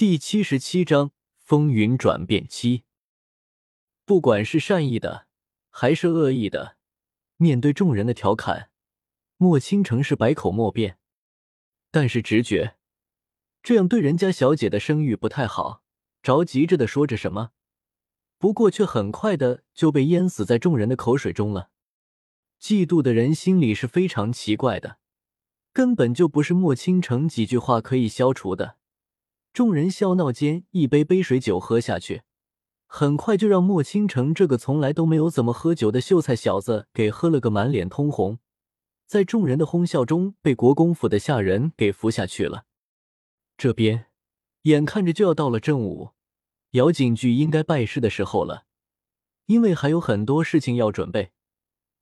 第七十七章风云转变期。不管是善意的还是恶意的，面对众人的调侃，莫倾城是百口莫辩。但是直觉，这样对人家小姐的声誉不太好，着急着的说着什么，不过却很快的就被淹死在众人的口水中了。嫉妒的人心里是非常奇怪的，根本就不是莫倾城几句话可以消除的。众人笑闹间，一杯杯水酒喝下去，很快就让莫倾城这个从来都没有怎么喝酒的秀才小子给喝了个满脸通红，在众人的哄笑中，被国公府的下人给扶下去了。这边眼看着就要到了正午，姚景句应该拜师的时候了，因为还有很多事情要准备，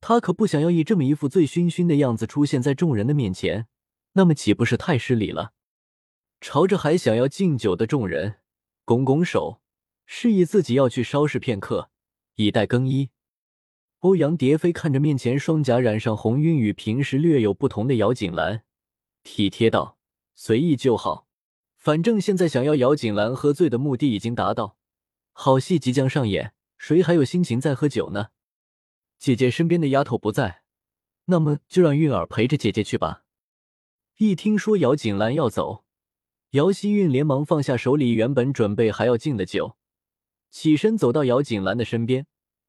他可不想要以这么一副醉醺醺的样子出现在众人的面前，那么岂不是太失礼了？朝着还想要敬酒的众人拱拱手，示意自己要去稍事片刻，以待更衣。欧阳蝶飞看着面前双颊染上红晕，与平时略有不同的姚锦兰，体贴道：“随意就好，反正现在想要姚锦兰喝醉的目的已经达到，好戏即将上演，谁还有心情再喝酒呢？姐姐身边的丫头不在，那么就让韵儿陪着姐姐去吧。”一听说姚锦兰要走。姚希韵连忙放下手里原本准备还要敬的酒，起身走到姚锦兰的身边，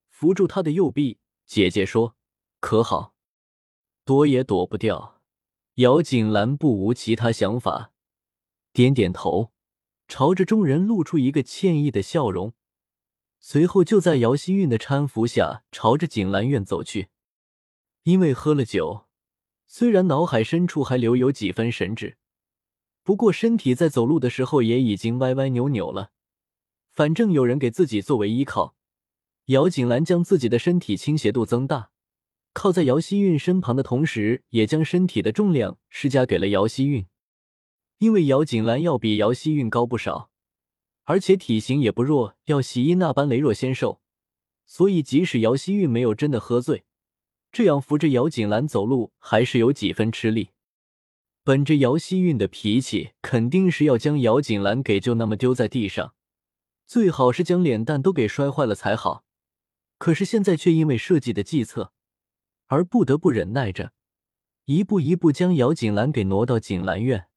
扶住她的右臂。姐姐说：“可好？”躲也躲不掉。姚锦兰不无其他想法，点点头，朝着众人露出一个歉意的笑容，随后就在姚希韵的搀扶下，朝着锦兰院走去。因为喝了酒，虽然脑海深处还留有几分神智。不过，身体在走路的时候也已经歪歪扭扭了。反正有人给自己作为依靠，姚锦兰将自己的身体倾斜度增大，靠在姚希韵身旁的同时，也将身体的重量施加给了姚希韵。因为姚锦兰要比姚希韵高不少，而且体型也不弱，要洗衣那般羸弱纤瘦，所以即使姚希韵没有真的喝醉，这样扶着姚锦兰走路还是有几分吃力。本着姚希韵的脾气，肯定是要将姚锦兰给就那么丢在地上，最好是将脸蛋都给摔坏了才好。可是现在却因为设计的计策，而不得不忍耐着，一步一步将姚锦兰给挪到锦兰院。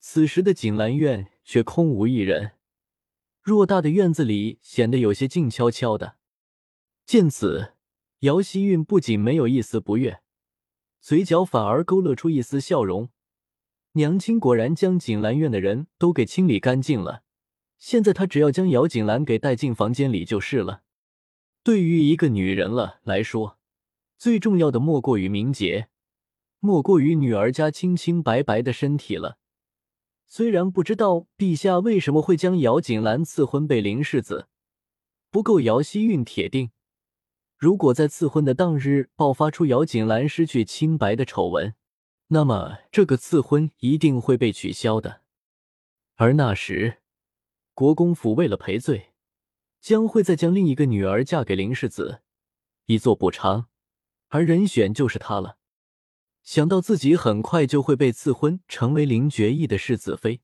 此时的锦兰院却空无一人，偌大的院子里显得有些静悄悄的。见此，姚希韵不仅没有一丝不悦，嘴角反而勾勒出一丝笑容。娘亲果然将锦兰院的人都给清理干净了，现在她只要将姚锦兰给带进房间里就是了。对于一个女人了来说，最重要的莫过于名节，莫过于女儿家清清白白的身体了。虽然不知道陛下为什么会将姚锦兰赐婚被林世子，不够姚希韵铁定，如果在赐婚的当日爆发出姚锦兰失去清白的丑闻。那么，这个赐婚一定会被取消的。而那时，国公府为了赔罪，将会再将另一个女儿嫁给林世子，以作补偿。而人选就是他了。想到自己很快就会被赐婚，成为林觉义的世子妃，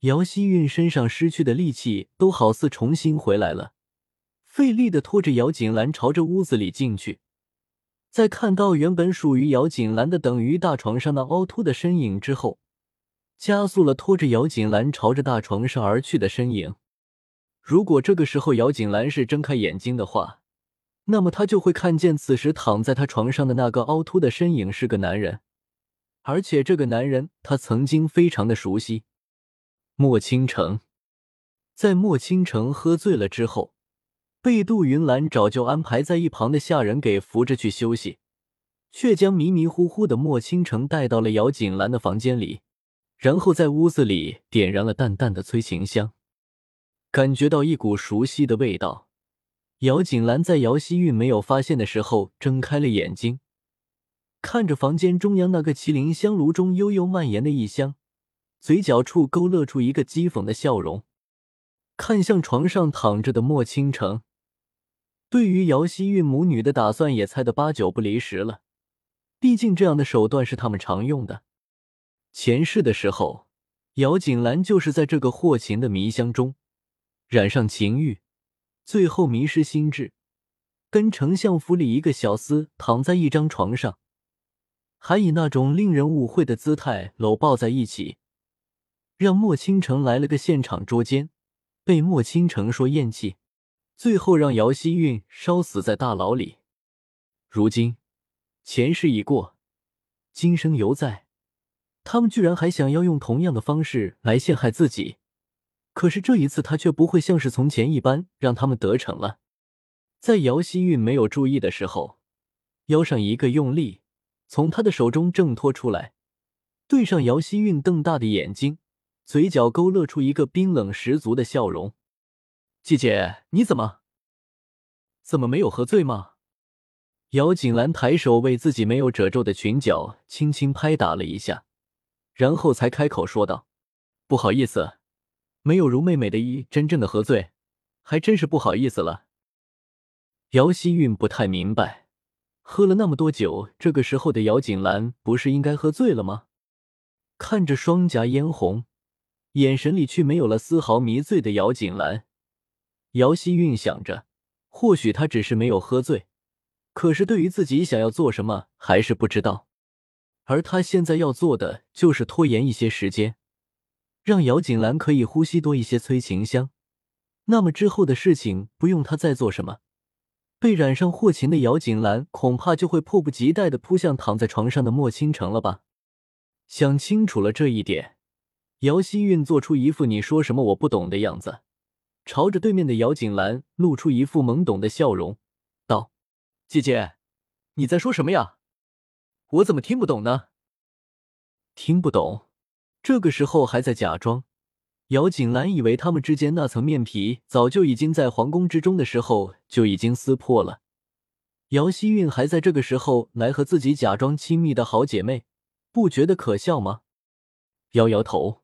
姚希韵身上失去的力气都好似重新回来了，费力的拖着姚锦兰朝着屋子里进去。在看到原本属于姚锦兰的等于大床上那凹凸的身影之后，加速了拖着姚锦兰朝着大床上而去的身影。如果这个时候姚锦兰是睁开眼睛的话，那么他就会看见此时躺在他床上的那个凹凸的身影是个男人，而且这个男人他曾经非常的熟悉——莫倾城。在莫倾城喝醉了之后。被杜云兰早就安排在一旁的下人给扶着去休息，却将迷迷糊糊的莫倾城带到了姚锦兰的房间里，然后在屋子里点燃了淡淡的催情香，感觉到一股熟悉的味道。姚锦兰在姚希韵没有发现的时候睁开了眼睛，看着房间中央那个麒麟香炉中悠悠蔓延的异香，嘴角处勾勒出一个讥讽的笑容，看向床上躺着的莫倾城。对于姚希韵母女的打算也猜得八九不离十了，毕竟这样的手段是他们常用的。前世的时候，姚锦兰就是在这个霍琴的迷香中染上情欲，最后迷失心智，跟丞相府里一个小厮躺在一张床上，还以那种令人误会的姿态搂抱在一起，让莫倾城来了个现场捉奸，被莫倾城说厌弃，最后让姚希韵烧死在大牢里。如今前世已过，今生犹在。他们居然还想要用同样的方式来陷害自己，可是这一次他却不会像是从前一般让他们得逞了。在姚希韵没有注意的时候，腰上一个用力，从他的手中挣脱出来，对上姚希韵瞪大的眼睛，嘴角勾勒出一个冰冷十足的笑容：“季姐，你怎么？怎么没有喝醉吗？”姚锦兰抬手为自己没有褶皱的裙角轻轻拍打了一下。然后才开口说道：“不好意思，没有如妹妹的一真正的喝醉，还真是不好意思了。”姚希韵不太明白，喝了那么多酒，这个时候的姚锦兰不是应该喝醉了吗？看着双颊嫣红，眼神里却没有了丝毫迷醉的姚锦兰，姚希韵想着，或许她只是没有喝醉，可是对于自己想要做什么，还是不知道。而他现在要做的就是拖延一些时间，让姚锦兰可以呼吸多一些催情香。那么之后的事情不用他再做什么，被染上祸情的姚锦兰恐怕就会迫不及待的扑向躺在床上的莫倾城了吧？想清楚了这一点，姚希韵做出一副你说什么我不懂的样子，朝着对面的姚锦兰露出一副懵懂的笑容，道：“姐姐，你在说什么呀？”我怎么听不懂呢？听不懂，这个时候还在假装。姚锦兰以为他们之间那层面皮早就已经在皇宫之中的时候就已经撕破了。姚希韵还在这个时候来和自己假装亲密的好姐妹，不觉得可笑吗？摇摇头，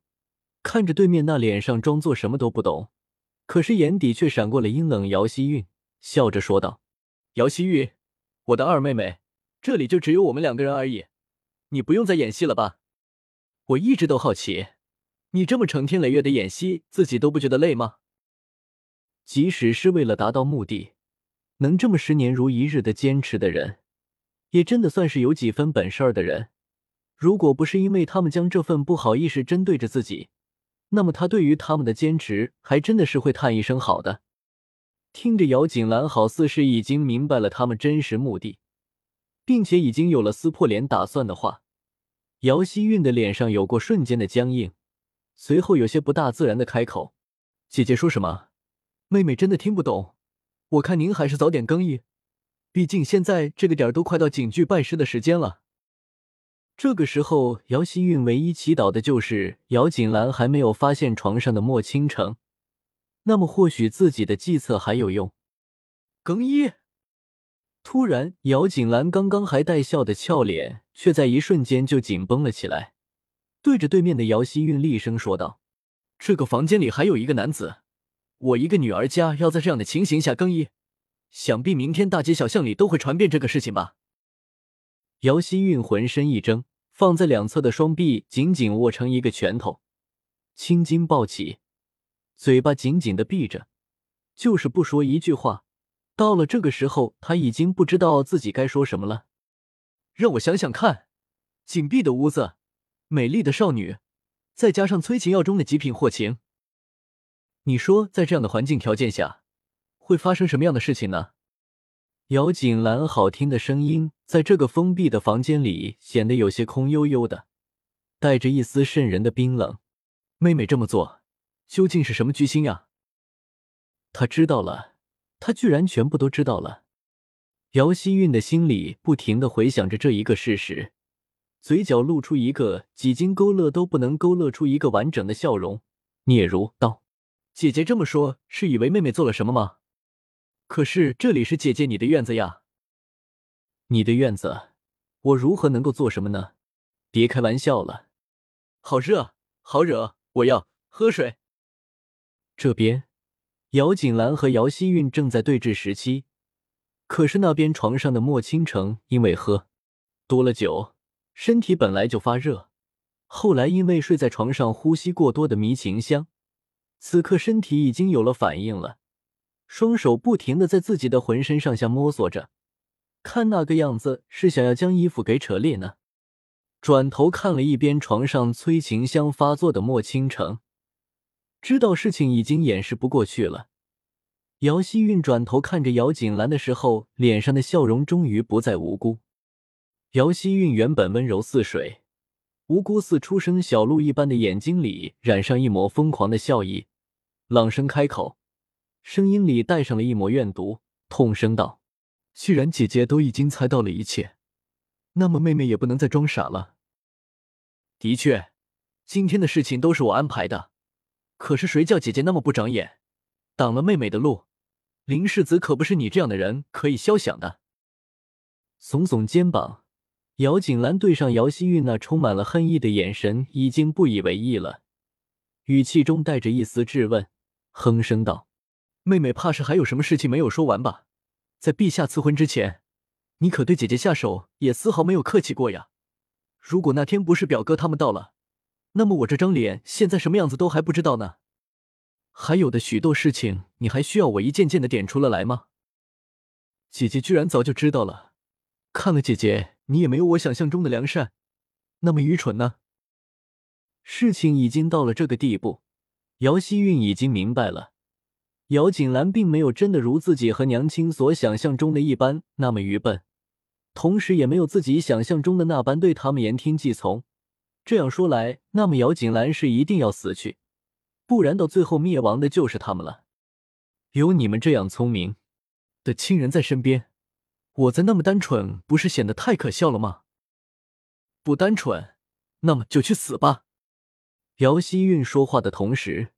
看着对面那脸上装作什么都不懂，可是眼底却闪过了阴冷。姚希韵笑着说道：“姚希韵，我的二妹妹。”这里就只有我们两个人而已，你不用再演戏了吧？我一直都好奇，你这么成天累月的演戏，自己都不觉得累吗？即使是为了达到目的，能这么十年如一日的坚持的人，也真的算是有几分本事儿的人。如果不是因为他们将这份不好意思针对着自己，那么他对于他们的坚持，还真的是会叹一声好的。听着，姚锦兰好似是已经明白了他们真实目的。并且已经有了撕破脸打算的话，姚希韵的脸上有过瞬间的僵硬，随后有些不大自然的开口：“姐姐说什么？妹妹真的听不懂。我看您还是早点更衣，毕竟现在这个点儿都快到警局拜师的时间了。”这个时候，姚希韵唯一祈祷的就是姚锦兰还没有发现床上的莫倾城，那么或许自己的计策还有用。更衣。突然，姚锦兰刚刚还带笑的俏脸，却在一瞬间就紧绷了起来，对着对面的姚希韵厉声说道：“这个房间里还有一个男子，我一个女儿家要在这样的情形下更衣，想必明天大街小巷里都会传遍这个事情吧？”姚希韵浑身一怔，放在两侧的双臂紧紧握成一个拳头，青筋暴起，嘴巴紧紧的闭着，就是不说一句话。到了这个时候，他已经不知道自己该说什么了。让我想想看，紧闭的屋子，美丽的少女，再加上催情药中的极品祸情，你说在这样的环境条件下，会发生什么样的事情呢？姚锦兰好听的声音在这个封闭的房间里显得有些空悠悠的，带着一丝渗人的冰冷。妹妹这么做，究竟是什么居心呀？他知道了。他居然全部都知道了，姚希韵的心里不停的回想着这一个事实，嘴角露出一个几经勾勒都不能勾勒出一个完整的笑容。嗫嚅道：“姐姐这么说，是以为妹妹做了什么吗？可是这里是姐姐你的院子呀，你的院子，我如何能够做什么呢？别开玩笑了，好热，好热，我要喝水。这边。”姚锦兰和姚希韵正在对峙时期，可是那边床上的莫倾城因为喝多了酒，身体本来就发热，后来因为睡在床上呼吸过多的迷情香，此刻身体已经有了反应了，双手不停的在自己的浑身上下摸索着，看那个样子是想要将衣服给扯裂呢。转头看了一边床上催情香发作的莫倾城，知道事情已经掩饰不过去了。姚希韵转头看着姚锦兰的时候，脸上的笑容终于不再无辜。姚希韵原本温柔似水。无辜似出生小鹿一般的眼睛里染上一抹疯狂的笑意，朗声开口，声音里带上了一抹怨毒，痛声道：“既然姐姐都已经猜到了一切，那么妹妹也不能再装傻了。的确，今天的事情都是我安排的，可是谁叫姐姐那么不长眼，挡了妹妹的路？林世子可不是你这样的人可以消想的。”耸耸肩膀。姚锦兰对上姚希玉那充满了恨意的眼神，已经不以为意了，语气中带着一丝质问，哼声道：“妹妹怕是还有什么事情没有说完吧？在陛下赐婚之前，你可对姐姐下手也丝毫没有客气过呀！如果那天不是表哥他们到了，那么我这张脸现在什么样子都还不知道呢。还有的许多事情，你还需要我一件件的点出了来吗？姐姐居然早就知道了，看了姐姐。”你也没有我想象中的良善，那么愚蠢呢？事情已经到了这个地步，姚希韵已经明白了，姚锦兰并没有真的如自己和娘亲所想象中的一般那么愚笨，同时也没有自己想象中的那般对他们言听计从。这样说来，那么姚锦兰是一定要死去，不然到最后灭亡的就是他们了。有你们这样聪明的亲人在身边。我再那么单纯，不是显得太可笑了吗？不单纯，那么就去死吧！姚希韵说话的同时，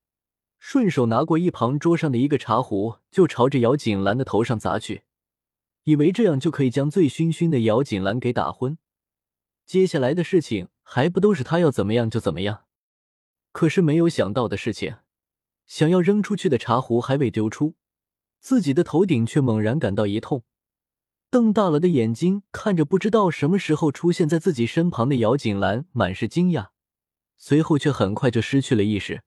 顺手拿过一旁桌上的一个茶壶，就朝着姚锦兰的头上砸去，以为这样就可以将醉醺醺的姚锦兰给打昏。接下来的事情还不都是他要怎么样就怎么样？可是没有想到的事情，想要扔出去的茶壶还未丢出，自己的头顶却猛然感到一痛。瞪大了的眼睛看着不知道什么时候出现在自己身旁的姚锦兰，满是惊讶，随后却很快就失去了意识。